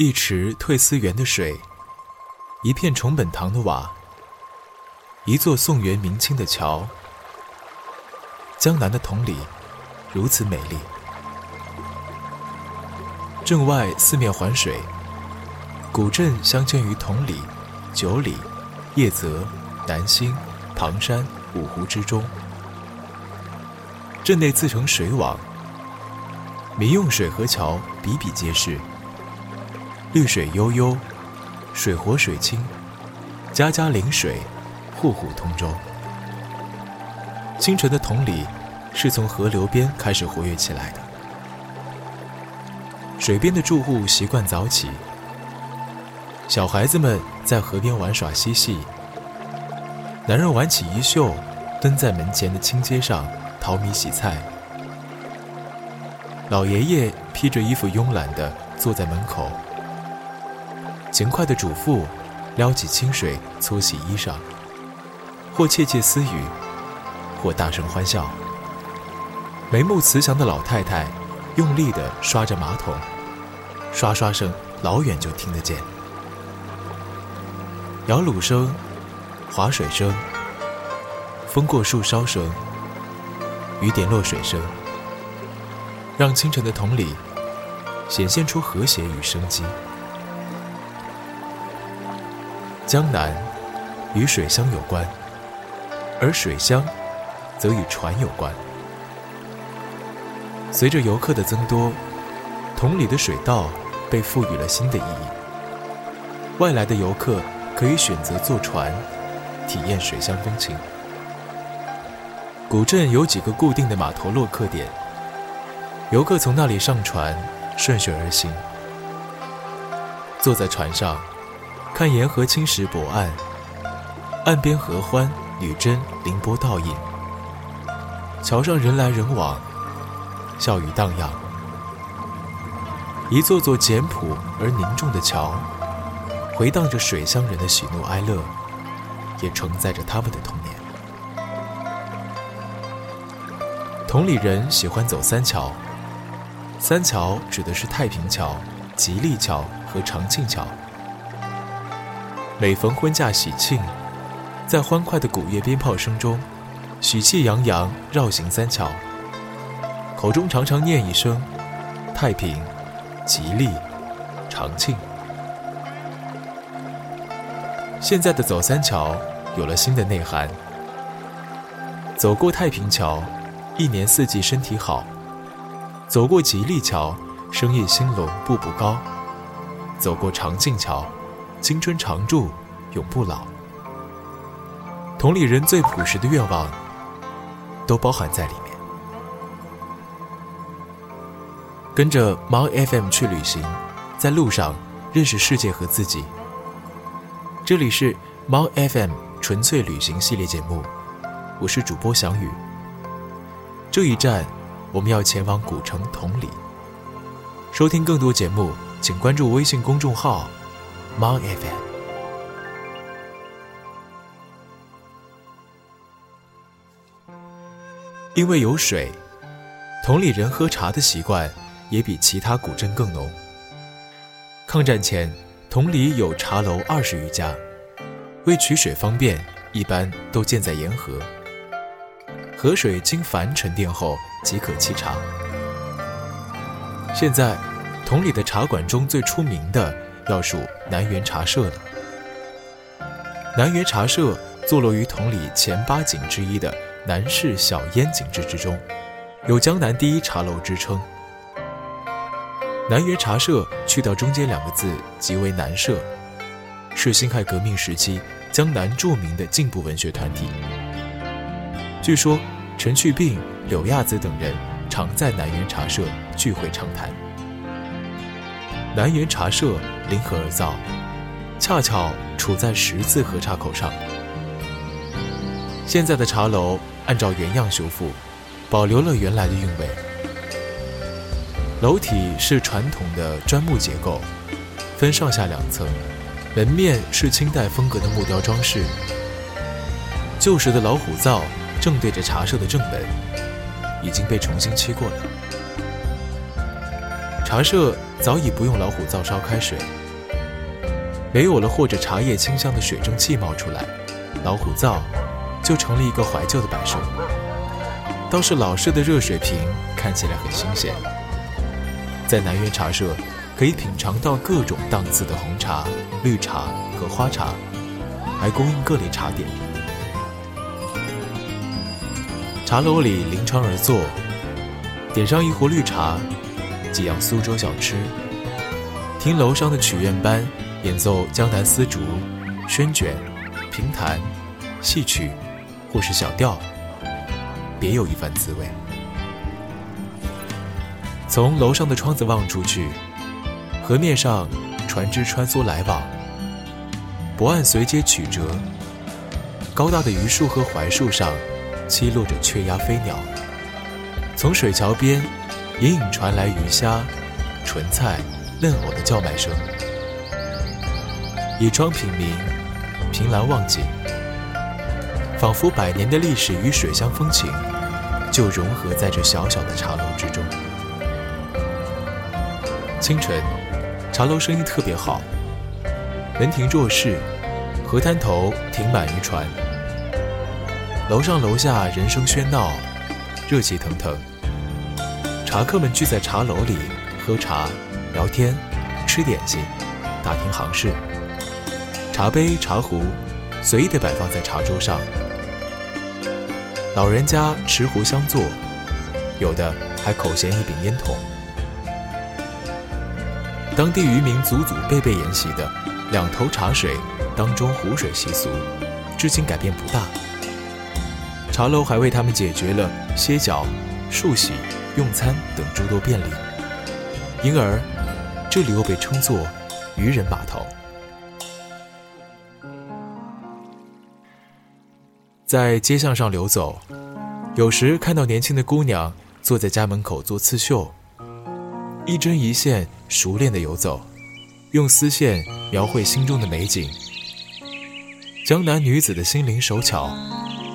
一池退思园的水，一片重本堂的瓦，一座宋元明清的桥。江南的同里如此美丽。镇外四面环水，古镇镶嵌于同里、九里、叶泽、南兴、唐山五湖之中。镇内自成水网，民用水河桥比比皆是。绿水悠悠，水活水清，家家临水，户户通舟。清晨的同里是从河流边开始活跃起来的。水边的住户习惯早起，小孩子们在河边玩耍嬉戏，男人挽起衣袖，蹲在门前的青阶上淘米洗菜，老爷爷披着衣服慵懒地坐在门口。勤快的主妇撩起清水搓洗衣裳，或窃窃私语，或大声欢笑。眉目慈祥的老太太用力地刷着马桶，刷刷声老远就听得见。摇橹声、划水声、风过树梢声、雨点落水声，让清晨的同里显现出和谐与生机。江南与水乡有关，而水乡则与船有关。随着游客的增多，同里的水道被赋予了新的意义。外来的游客可以选择坐船，体验水乡风情。古镇有几个固定的码头落客点，游客从那里上船，顺水而行，坐在船上。看沿河青石泊岸，岸边合欢、女贞凌波倒影。桥上人来人往，笑语荡漾。一座座简朴而凝重的桥，回荡着水乡人的喜怒哀乐，也承载着他们的童年。同里人喜欢走三桥，三桥指的是太平桥、吉利桥和长庆桥。每逢婚嫁喜庆，在欢快的鼓乐鞭炮声中，喜气洋洋绕行三桥，口中常常念一声“太平、吉利、长庆”。现在的走三桥有了新的内涵：走过太平桥，一年四季身体好；走过吉利桥，生意兴隆步步高；走过长庆桥。青春常驻，永不老。同里人最朴实的愿望，都包含在里面。跟着猫 FM 去旅行，在路上认识世界和自己。这里是猫 FM 纯粹旅行系列节目，我是主播翔宇。这一站，我们要前往古城同里。收听更多节目，请关注微信公众号。猫 FM，因为有水，同里人喝茶的习惯也比其他古镇更浓。抗战前，同里有茶楼二十余家，为取水方便，一般都建在沿河。河水经矾沉淀后即可沏茶。现在，同里的茶馆中最出名的。要数南园茶社了。南园茶社坐落于同里前八景之一的南市小烟景致之中，有江南第一茶楼之称。南园茶社去掉中间两个字，即为南社，是辛亥革命时期江南著名的进步文学团体。据说陈去病、柳亚子等人常在南园茶社聚会畅谈。南园茶社临河而造，恰巧处在十字河岔口上。现在的茶楼按照原样修复，保留了原来的韵味。楼体是传统的砖木结构，分上下两层，门面是清代风格的木雕装饰。旧时的老虎灶正对着茶社的正门，已经被重新漆过了。茶社。早已不用老虎灶烧开水，没有了或者茶叶清香的水蒸气冒出来，老虎灶就成了一个怀旧的摆设。倒是老式的热水瓶看起来很新鲜。在南园茶社，可以品尝到各种档次的红茶、绿茶和花茶，还供应各类茶点。茶楼里临窗而坐，点上一壶绿茶，几样苏州小吃，听楼上的曲院班演奏江南丝竹、宣卷、评弹、戏曲或是小调。别有一番滋味。从楼上的窗子望出去，河面上船只穿梭来往，泊岸随街曲折。高大的榆树和槐树上栖落着雀鸭飞鸟。从水桥边隐隐传来鱼虾、莼菜、嫩藕的叫卖声。倚窗品茗，凭栏望景。仿佛百年的历史与水乡风情，就融合在这小小的茶楼之中。清晨，茶楼生意特别好，门庭若市，河滩头停满渔船，楼上楼下人声喧闹，热气腾腾。茶客们聚在茶楼里喝茶、聊天、吃点心、打听行事，茶杯、茶壶随意地摆放在茶桌上。老人家持壶相坐，有的还口衔一柄烟筒。当地渔民祖祖辈辈沿袭的两头茶水当中壶水习俗，至今改变不大。茶楼还为他们解决了歇脚、漱洗、用餐等诸多便利，因而这里又被称作“渔人码头”。在街巷上流走，有时看到年轻的姑娘坐在家门口做刺绣，一针一线熟练的游走，用丝线描绘心中的美景。江南女子的心灵手巧，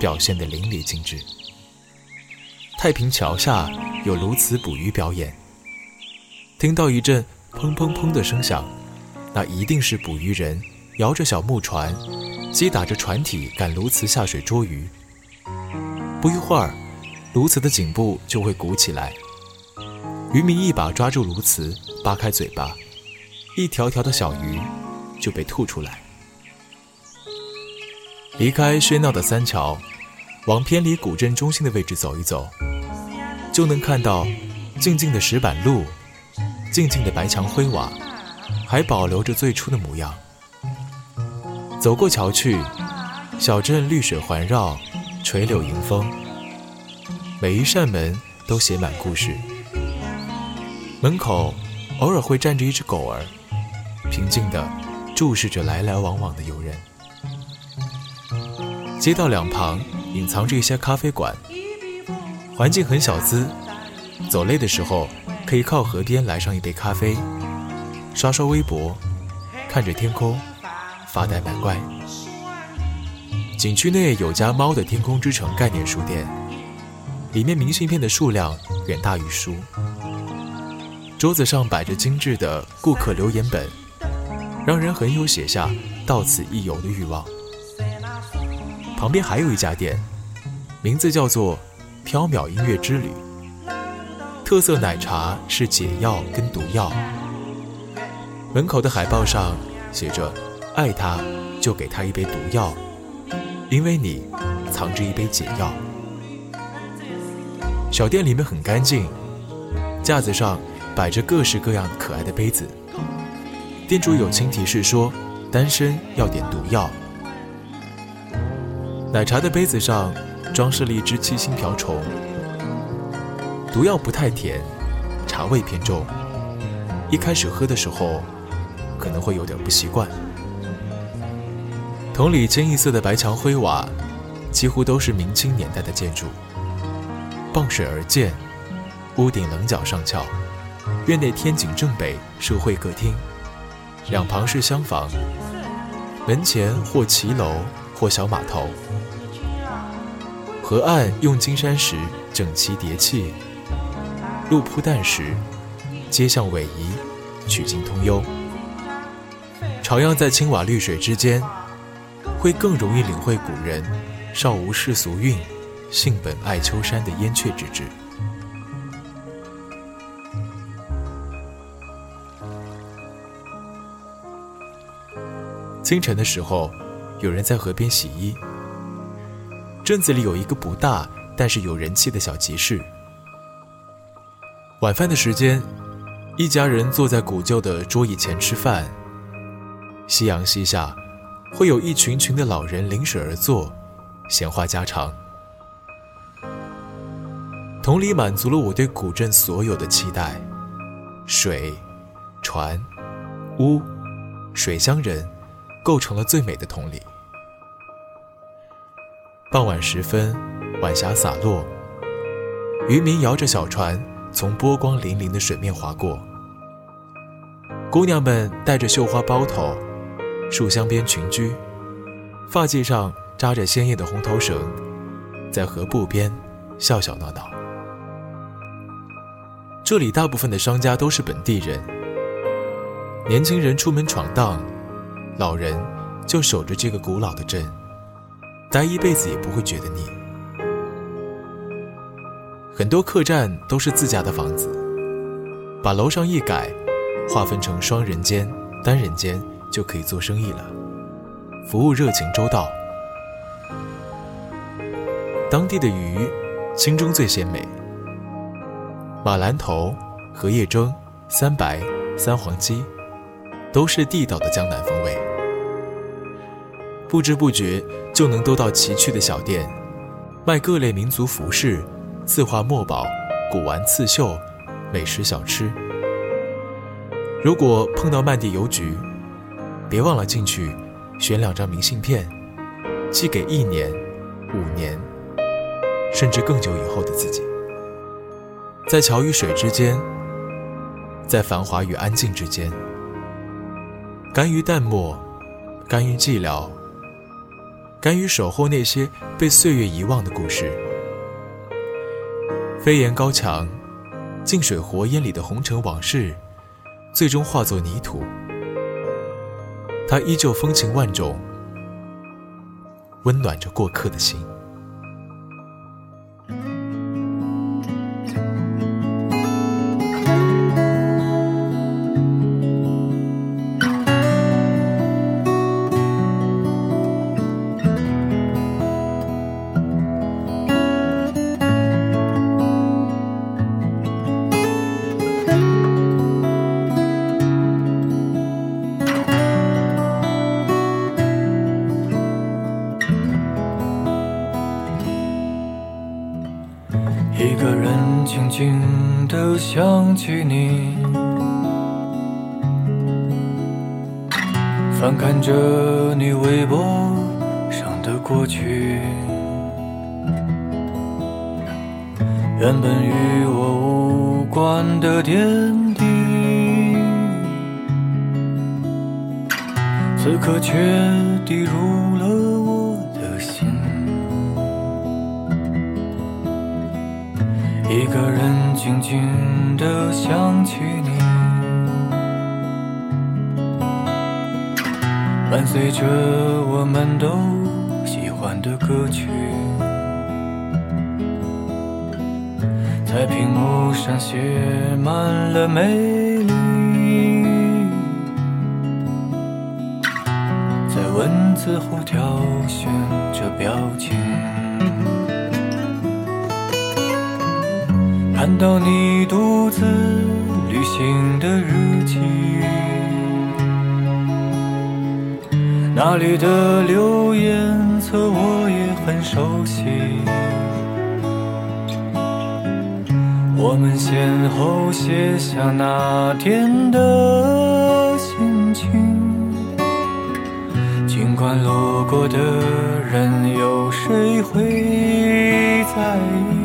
表现得淋漓尽致。太平桥下有鸬鹚捕鱼表演，听到一阵砰砰砰的声响，那一定是捕鱼人摇着小木船。击打着船体赶鸬鹚下水捉鱼，不一会儿，鸬鹚的颈部就会鼓起来，渔民一把抓住鸬鹚，扒开嘴巴，一条条的小鱼就被吐出来。离开喧闹的三桥，往偏离古镇中心的位置走一走，就能看到静静的石板路，静静的白墙灰瓦，还保留着最初的模样。走过桥去，小镇绿水环绕，垂柳迎风。每一扇门都写满故事。门口偶尔会站着一只狗儿，平静地注视着来来往往的游人。街道两旁隐藏着一些咖啡馆，环境很小资。走累的时候，可以靠河边来上一杯咖啡，刷刷微博，看着天空。发呆买怪。景区内有家“猫的天空之城”概念书店，里面明信片的数量远大于书。桌子上摆着精致的顾客留言本，让人很有写下到此一游的欲望。旁边还有一家店，名字叫做“缥缈音乐之旅”，特色奶茶是解药跟毒药。门口的海报上写着。爱他，就给他一杯毒药，因为你藏着一杯解药。小店里面很干净，架子上摆着各式各样可爱的杯子。店主友情提示说，单身要点毒药。奶茶的杯子上装饰了一只七星瓢虫。毒药不太甜，茶味偏重，一开始喝的时候可能会有点不习惯。同里清一色的白墙灰瓦，几乎都是明清年代的建筑。傍水而建，屋顶棱角上翘，院内天井正北是会客厅，两旁是厢房，门前或骑楼或小码头。河岸用金山石整齐叠砌，路铺淡石，街巷逶迤，曲径通幽。徜徉在青瓦绿水之间，会更容易领会古人“少无世俗韵，性本爱丘山”的燕雀之志。清晨的时候，有人在河边洗衣。镇子里有一个不大但是有人气的小集市。晚饭的时间，一家人坐在古旧的桌椅前吃饭。夕阳西下，会有一群群的老人临水而坐，闲话家常。同理满足了我对古镇所有的期待：水、船、屋、水乡人。构成了最美的同理。傍晚时分，晚霞洒落，渔民摇着小船从波光粼粼的水面划过。姑娘们戴着绣花包头，树香边群居，发髻上扎着鲜艳的红头绳，在河埠边笑笑闹闹。这里大部分的商家都是本地人，年轻人出门闯荡。老人就守着这个古老的镇，待一辈子也不会觉得腻。很多客栈都是自家的房子，把楼上一改，划分成双人间、单人间，就可以做生意了。服务热情周到，当地的鱼，清蒸最鲜美。马兰头、荷叶蒸、三白、三黄鸡，都是地道的江南风味。不知不觉就能兜到崎岖的小店，卖各类民族服饰、字画墨宝、古玩刺绣、美食小吃。如果碰到曼地邮局，别忘了进去选两张明信片，寄给一年、五年，甚至更久以后的自己。在桥与水之间，在繁华与安静之间，甘于淡漠，甘于寂寥。甘于守候那些被岁月遗忘的故事，飞檐高墙、静水活烟里的红尘往事，最终化作泥土。它依旧风情万种，温暖着过客的心。静的想起你，翻看着你微博上的过去，原本与我无关的点滴，此刻却滴入了。一个人静静地想起你，伴随着我们都喜欢的歌曲，在屏幕上写满了美丽，在文字后挑选着表情。看到你独自旅行的日记，那里的留言册我也很熟悉。我们先后写下那天的心情，尽管路过的人有谁会在意。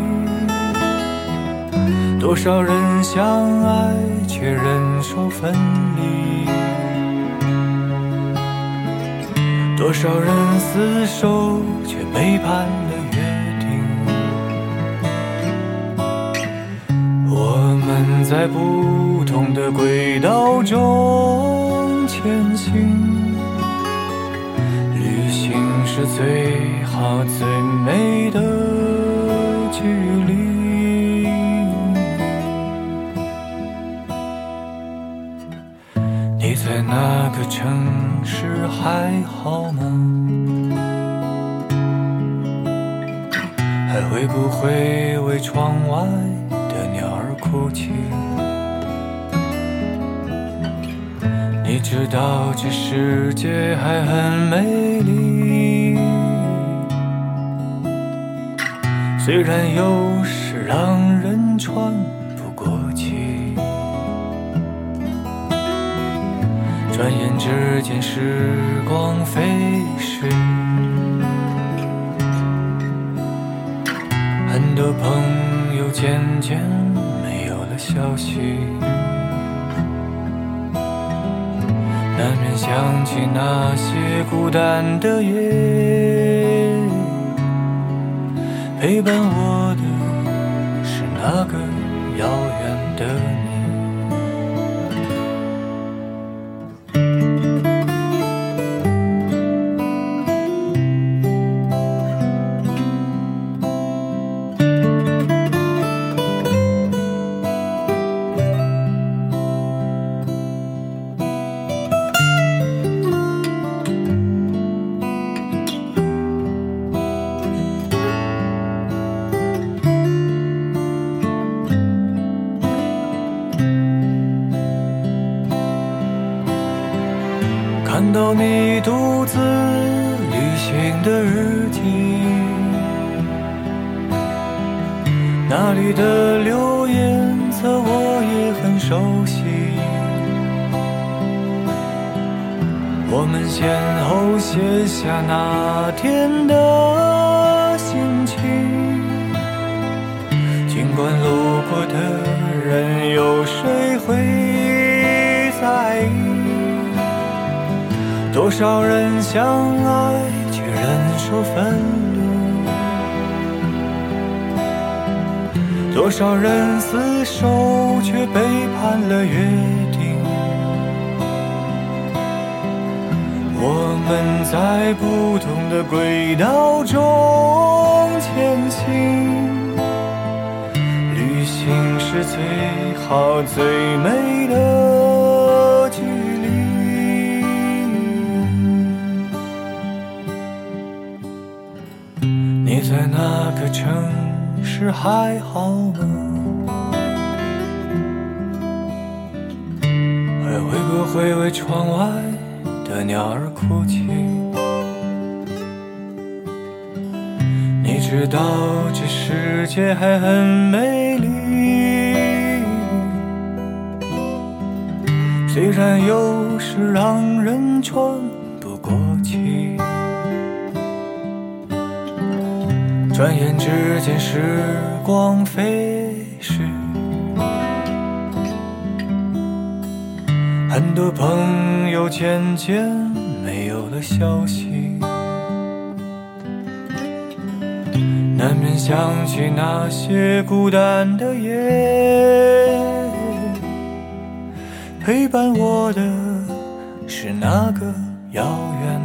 多少人相爱却忍受分离，多少人厮守却背叛了约定。我们在不同。的轨道中前行。旅行是最好最美的那个城市还好吗？还会不会为窗外的鸟儿哭泣？你知道这世界还很美丽，虽然有时让人喘转眼之间，时光飞逝。很多朋友渐渐没有了消息，难免想起那些孤单的夜。陪伴我的是那个遥远的你。你独自旅行的日记，那里的留言册我也很熟悉。我们先后写下那天的心情，尽管路过的人有谁会在意？多少人相爱却忍受分离，多少人厮守却背叛了约定。我们在不同的轨道中前行，旅行是最好最美的在那个城市还好吗？还会不会为窗外的鸟儿哭泣？你知道这世界还很美丽，虽然有时让人喘不过气。转眼之间，时光飞逝，很多朋友渐渐没有了消息，难免想起那些孤单的夜。陪伴我的是那个遥远。